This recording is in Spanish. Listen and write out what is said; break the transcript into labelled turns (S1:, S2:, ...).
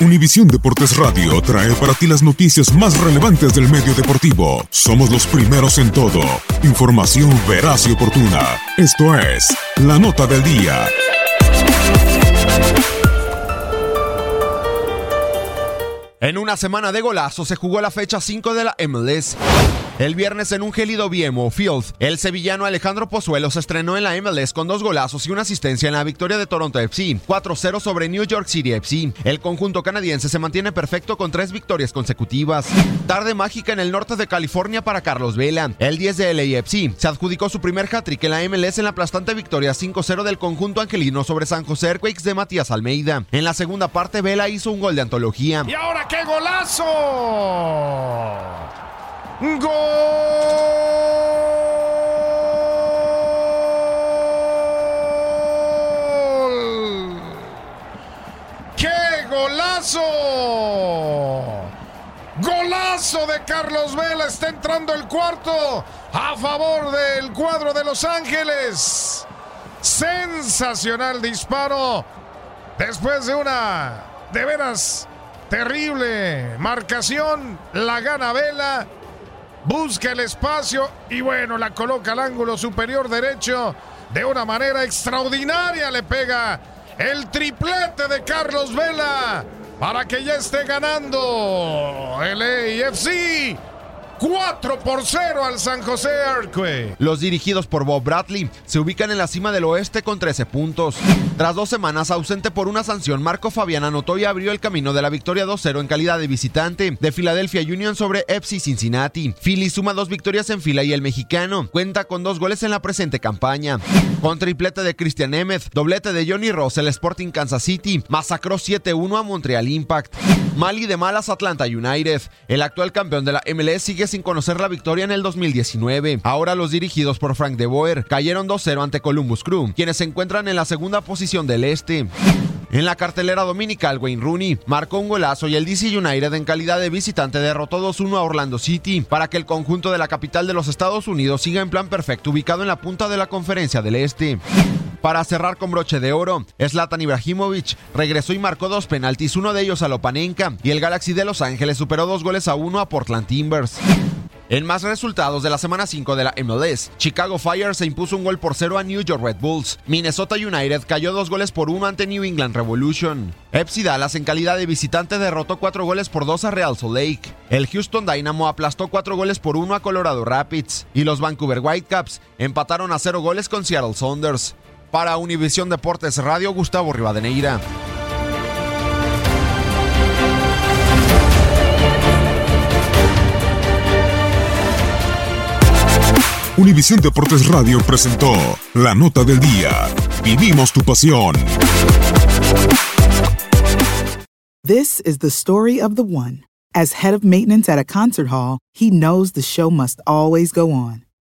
S1: Univisión Deportes Radio trae para ti las noticias más relevantes del medio deportivo. Somos los primeros en todo. Información veraz y oportuna. Esto es La Nota del Día.
S2: En una semana de golazo se jugó la fecha 5 de la MLS. El viernes en un gélido BMO Field, el sevillano Alejandro Pozuelo se estrenó en la MLS con dos golazos y una asistencia en la victoria de Toronto FC, 4-0 sobre New York City FC. El conjunto canadiense se mantiene perfecto con tres victorias consecutivas. Tarde mágica en el norte de California para Carlos Vela. El 10 de LAFC se adjudicó su primer hat-trick en la MLS en la aplastante victoria 5-0 del conjunto angelino sobre San José Earthquakes de Matías Almeida. En la segunda parte, Vela hizo un gol de antología.
S3: ¡Y ahora qué golazo! ¡Gol! ¡Qué golazo! Golazo de Carlos Vela. Está entrando el cuarto a favor del cuadro de Los Ángeles. Sensacional disparo. Después de una, de veras, terrible marcación. La gana Vela busca el espacio y bueno, la coloca al ángulo superior derecho de una manera extraordinaria. Le pega el triplete de Carlos Vela para que ya esté ganando el AFC. 4 por 0 al San José Earthquake.
S2: Los dirigidos por Bob Bradley se ubican en la cima del oeste con 13 puntos. Tras dos semanas ausente por una sanción, Marco Fabián anotó y abrió el camino de la victoria 2-0 en calidad de visitante de Philadelphia Union sobre FC Cincinnati. Philly suma dos victorias en fila y el mexicano cuenta con dos goles en la presente campaña. Con triplete de Christian Emmett, doblete de Johnny Ross, el Sporting Kansas City masacró 7-1 a Montreal Impact. Mali de malas Atlanta United. El actual campeón de la MLS sigue sin conocer la victoria en el 2019. Ahora los dirigidos por Frank de Boer cayeron 2-0 ante Columbus Crew, quienes se encuentran en la segunda posición del este. En la cartelera dominical, Wayne Rooney marcó un golazo y el DC United en calidad de visitante derrotó 2-1 a Orlando City para que el conjunto de la capital de los Estados Unidos siga en plan perfecto ubicado en la punta de la conferencia del este. Para cerrar con broche de oro, Zlatan Ibrahimovic regresó y marcó dos penaltis, uno de ellos a Lopanenka, y el Galaxy de Los Ángeles superó dos goles a uno a Portland Timbers. En más resultados de la semana 5 de la MLS, Chicago Fire se impuso un gol por cero a New York Red Bulls. Minnesota United cayó dos goles por uno ante New England Revolution. FC Dallas en calidad de visitante derrotó cuatro goles por dos a Real Salt Lake. El Houston Dynamo aplastó cuatro goles por uno a Colorado Rapids. Y los Vancouver Whitecaps empataron a cero goles con Seattle Saunders. Para Univisión Deportes Radio, Gustavo Rivadeneira.
S1: Univisión Deportes Radio presentó La Nota del Día. Vivimos tu pasión.
S4: This is the story of the one. As head of maintenance at a concert hall, he knows the show must always go on.